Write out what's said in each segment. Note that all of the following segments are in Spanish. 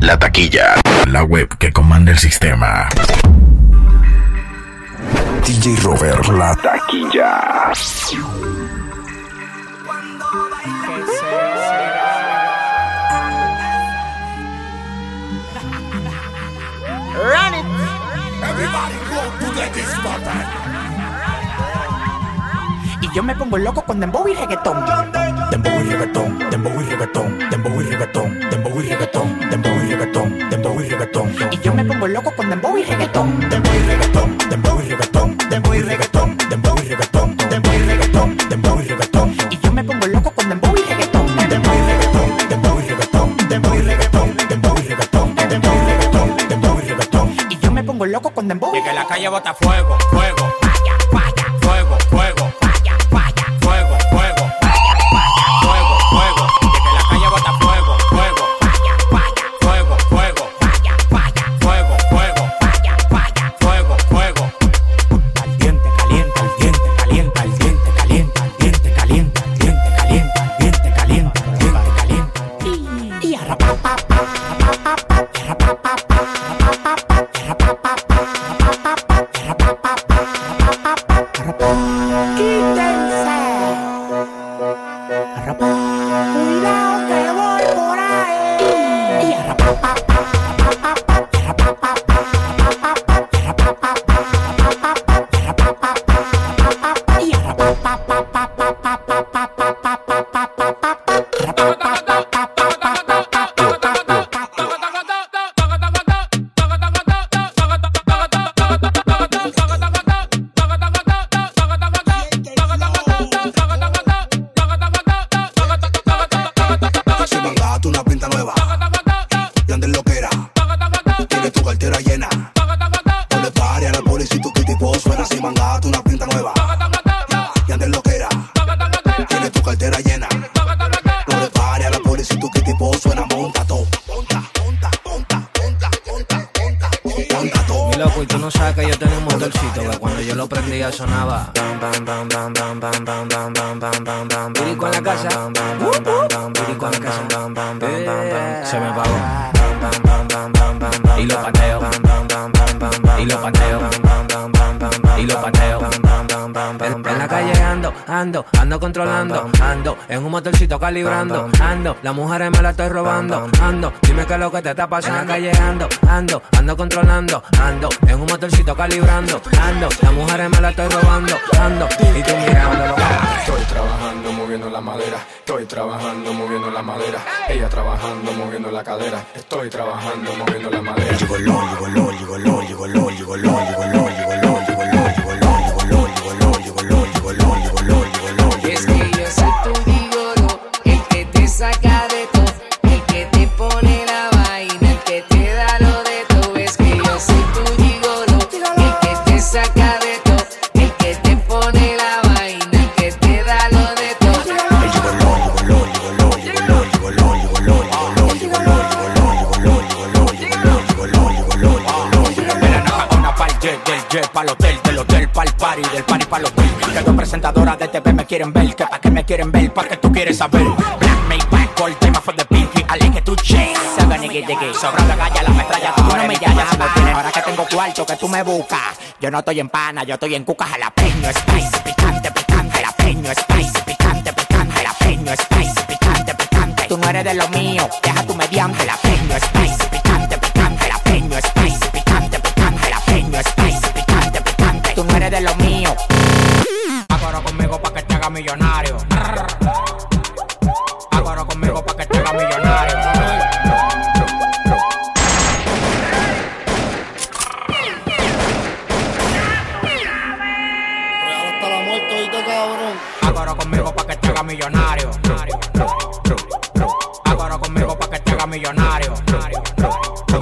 La taquilla. La web que comanda el sistema. DJ Robert, la taquilla. Run it. Everybody go to the. Y yo me pongo loco con dembow y reggaetón. Dembow y reggaetón, dembow y reggaetón, dembow y reggaetón, dembow y reggaetón, dembow y reggaetón, dembow y reggaetón. Y yo me pongo loco con dembow y reggaetón. Dembow y reggaetón, dembow y reggaetón, dembow y reggaetón, dembow y reggaetón, dembow y reggaetón, dembow y reggaetón. Y yo me pongo loco con dembow y reggaetón. Dembow y reggaetón, dembow y reggaetón, dembow y reggaetón, dembow y reggaetón, dembow y reggaetón, dembow y reggaetón. Y yo me pongo loco con dembow. Y que la calle bota fuego, fuego, prendía sonaba. En la casa. Pirico la calle ando, ando, ando controlando, ando en un motorcito calibrando, ando, las mujeres me la estoy robando, ando, dime qué es lo que te está pasando. En la calle ando, ando, ando controlando, ando en un motorcito calibrando, ando, las mujeres me la estoy robando, ando, y tú mirándolo. Estoy trabajando moviendo la madera, estoy trabajando moviendo la madera, ella trabajando moviendo la cadera, estoy trabajando moviendo la madera. Llegó LOL, llegó LOL, llegó LOL, llegó LOL, llegó LOL, llegó LOL, llegó LOL, yo soy tu gigolo, saber. Black tema for the pinky, I like it to change. Saga nigga diggy, sobra la galla, la metralla, tú no me llamas. Ahora que tengo cuarto que tú me buscas, yo no estoy en pana, yo estoy en cucas jalapeño, spicy, picante, picante, jalapeño, spicy, picante, picante, jalapeño, spicy, picante, picante. Tú no eres de lo mío, deja tu mediante, jalapeño, spicy,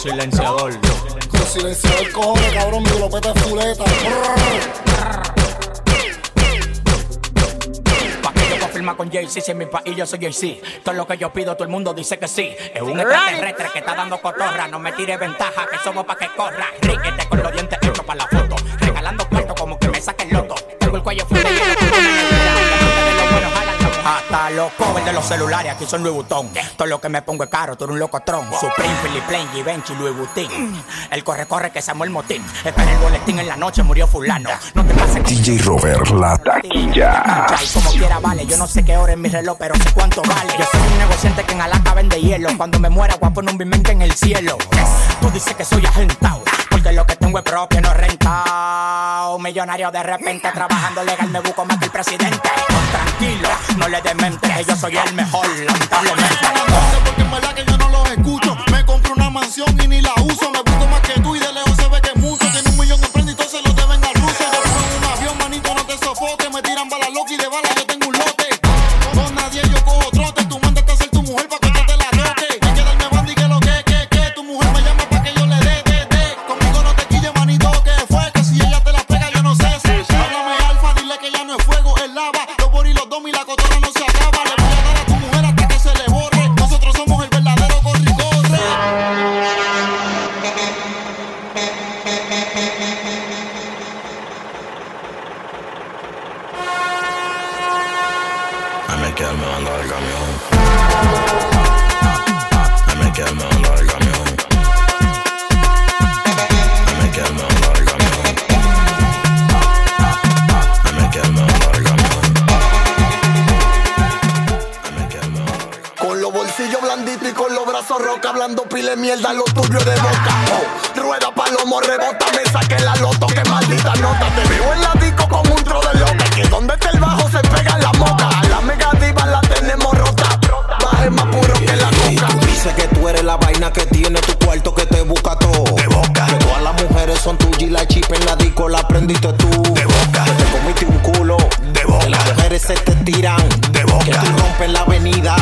silenciador. Yo. Con silenciador cojones, cabrón, mi lopeta es fuleta. firma con Jay-Z. Si en mi país yo soy Jay-Z. Todo lo que yo pido, todo el mundo dice que sí. Es un extraterrestre que está dando cotorra. No me tire ventaja, que somos pa' que corra. Ríquete con los dientes hechos pa' la foto. Regalando cuarto como que me saque el loto. Tengo el cuello fuerte y el Mata loco, vende los celulares, aquí son Louis Vuitton. Todo lo que me pongo es caro, tú eres un locotrón. Supreme, Philip Plain, Givenchy, Louis Vuitton. El corre, corre que se el motín. Espera el boletín en la noche, murió fulano. No te pases. DJ Robert, la taquilla. como quiera vale, yo no sé qué hora es mi reloj, pero sé cuánto vale. Yo soy un negociante que en Alaska vende hielo. Cuando me muera, guapo no poner un en el cielo. Tú dices que soy agentado porque lo que tengo es propio, no rentado. Millonario de repente, trabajando legal, me busco más que el presidente. Pues tranquilo, no le dementes, que yo soy el mejor, lamentablemente. Porque es verdad que yo no los escucho. Me compro una mansión y ni la uso, loca hablando pile mierda, lo tuyo de boca. Oh, rueda palomo, rebota, me saqué la loto, que maldita nota. Te veo en la disco con un tro de loca, que donde está el bajo se pega en la moca. A la mega diva la tenemos rota, baje más puro que la coca. Tú dices que tú eres la vaina que tiene tu cuarto que te busca todo. De boca. Que todas las mujeres son tuyas y la chip en la disco la prendiste tú. De boca. Que te comiste un culo. De boca. Las mujeres se te tiran. De boca. Que tú rompes la avenida.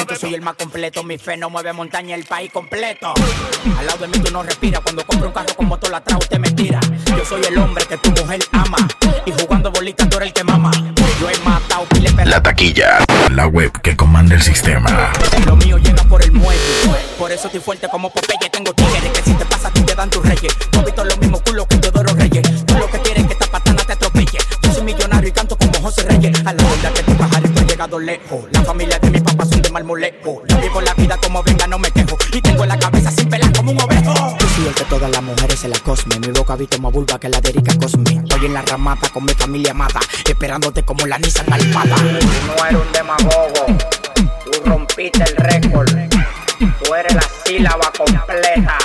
Movimiento soy el más completo. Mi fe no mueve montaña, el país completo. Al lado de mí tú no respiras. Cuando compro un carro con motor atrás, usted me tira. Yo soy el hombre que tu mujer ama. Y jugando bolitas tú eres el que mama. Yo he matado pile. La taquilla, la web que comanda el sistema. Lo mío llega por el muelle. Por eso estoy fuerte como Popeye. Tengo tigres que si te pasa ti te dan tus reyes. No visto los mismos culos que Teodoro Reyes. Tú lo que quieres es que esta patana te atropelle. Yo soy millonario y canto como José Reyes. A la hora que te pajarito he llegado lejos. La familia de mi son de vivo la vida como venga, no me quejo. Y tengo la cabeza sin pelar como un ovejo. Yo soy el que todas las mujeres se la cosme. Mi boca visto más vulva que la de Erika Cosme. Estoy en la ramata con mi familia amada. Esperándote como la Nissan Almada. Tú no eres un demagogo. Tú rompiste el récord. Tú eres la sílaba completa.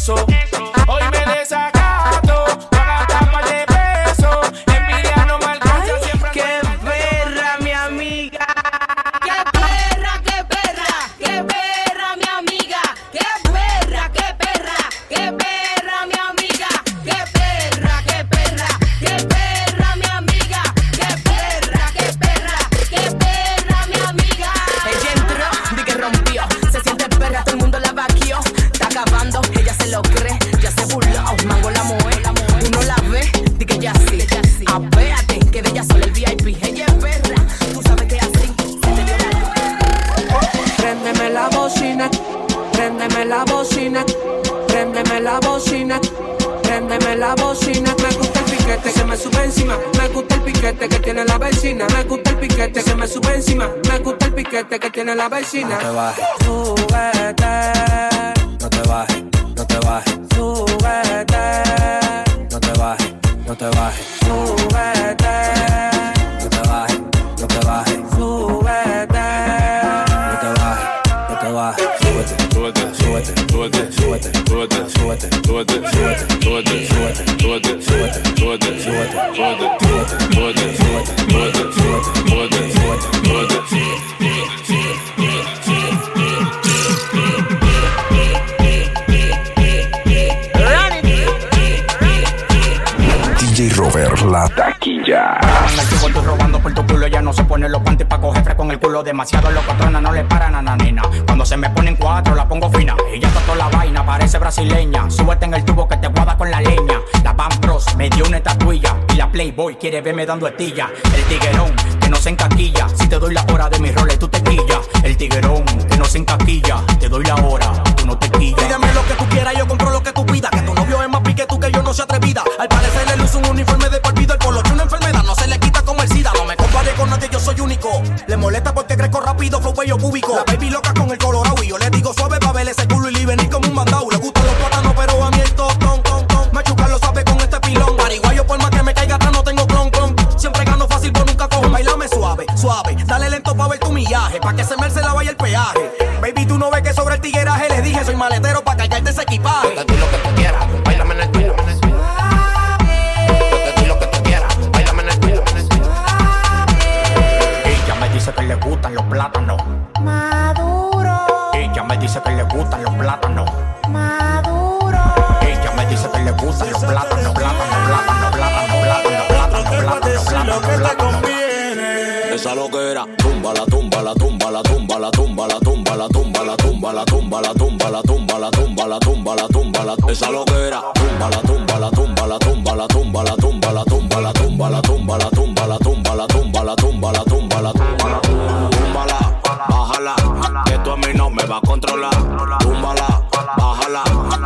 Eso. Bocina, préndeme la bocina, préndeme la bocina. Me gusta el piquete que me sube encima, me gusta el piquete que tiene la vecina, me gusta el piquete que me sube encima, me gusta el piquete que tiene la vecina. No te bajes, Súbete, no te bajes, no te bajes, súbete, no te bajes, no te bajes, súbete, toda, toda, toda, toda, toda, toda, toda, toda. Fresco con el culo. Demasiado locotrona, no le paran a nanina. Cuando se me ponen cuatro, la pongo fina. Ella toda la vaina, parece brasileña. Súbete en el tubo que te guada con la leña. La Van Bros me dio una estatuilla. Y la Playboy quiere verme dando estilla. El tiguerón que no se encaquilla. Tumba la tumba la tumba la tumba la tumba la tumba la tumba la tumba la tumba la tumba la tumba la esa loquera, tumba la tumba la tumba la tumba la tumba la tumba la tumba la tumba la tumba la tumba la tumba la tumba la túmbala, túmbala, bájala, que tú a mí no me va a controlar. Túmbala, bájala,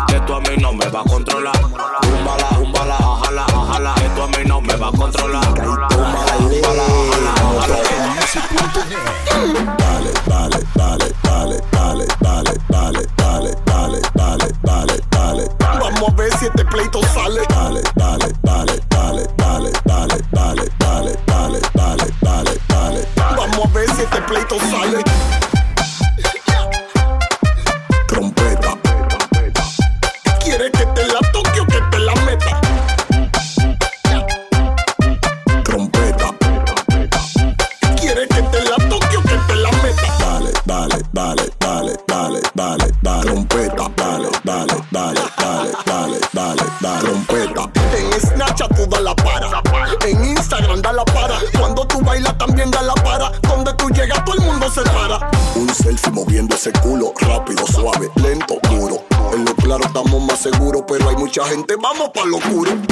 que tú a mí no me va a controlar. Túmbala, túmbala, bájala, bájala, que tú a mí no me va a controlar. Túmbala, bájala, bájala. Dale, dale, dale, dale, dale, dale, dale, dale, pleito sale. Trompeta. ¿Quieres que te la toque Vamos pa' lo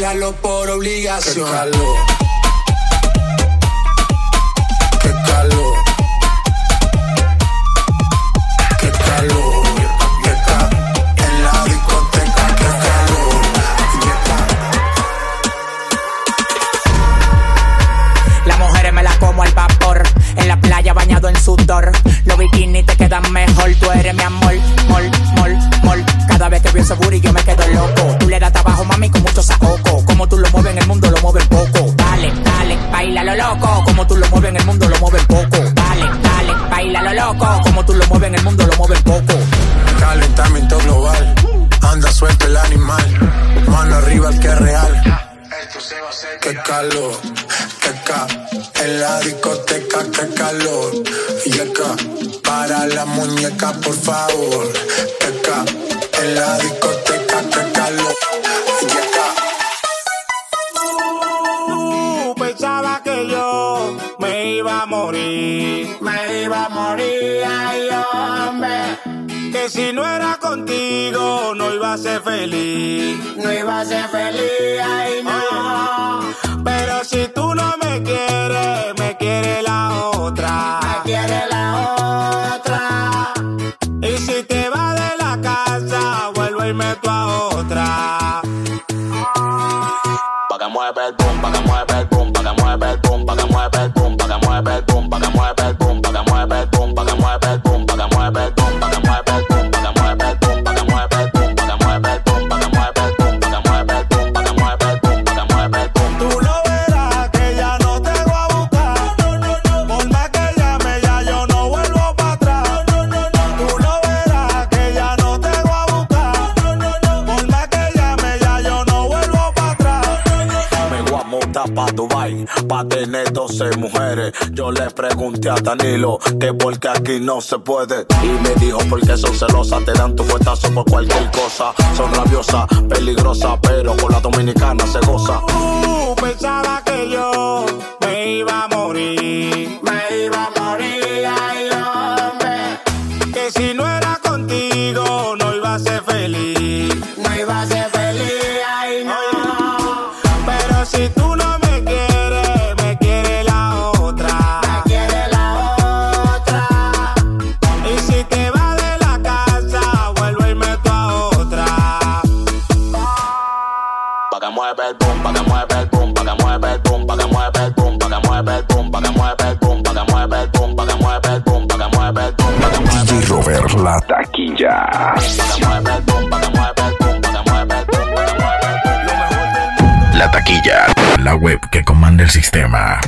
Bailalo por obligación. Qué calor. Qué calor. Qué calor. En la discoteca, qué calor. Las mujeres me las como al vapor. En la playa bañado en sudor. Los bikinis te quedan mejor. Tú eres mi amor, mol, mol. Cada vez que veo ese booty yo me quedo loco. Tú le das trabajo, mami, con mucho saoco. Como tú lo mueves en el mundo, lo mueves poco. Dale, dale, baila lo loco. Como tú lo mueves en el mundo, lo mueves poco. Dale, dale, baila lo loco. Como tú lo mueves en el mundo, lo mueves poco. Calentamiento global, anda suelto el animal, mano arriba el que es real. Qué calor, qué ca, en la discoteca, qué calor. Yeca, para la muñeca, por favor. Qué ca, en la discoteca. Yeca. Tú pensaba que yo me iba a morir, me iba a morir, ay hombre. Que si no era contigo no iba a ser feliz, no iba a ser feliz, ay pa' Dubai, pa' tener 12 mujeres. Yo le pregunté a Danilo que por qué aquí no se puede. Y me dijo porque son celosas, te dan tu fuetazo por cualquier cosa. Son rabiosas, peligrosas, pero con la dominicana se goza. Tú pensaba que yo me iba a morir, me iba a morir, ay hombre. Que si no era contigo sistema.